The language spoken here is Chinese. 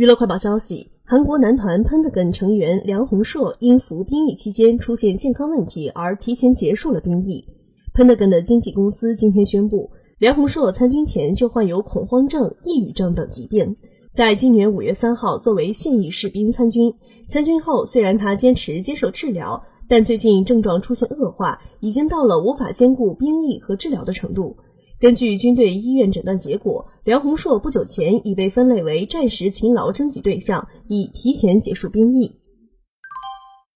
娱乐快报消息：韩国男团 Pentagon 成员梁宏硕因服兵役期间出现健康问题而提前结束了兵役。Pentagon 的经纪公司今天宣布，梁宏硕参军前就患有恐慌症、抑郁症等疾病，在今年五月三号作为现役士兵参军。参军后，虽然他坚持接受治疗，但最近症状出现恶化，已经到了无法兼顾兵役和治疗的程度。根据军队医院诊断结果，梁宏硕不久前已被分类为战时勤劳征集对象，已提前结束兵役。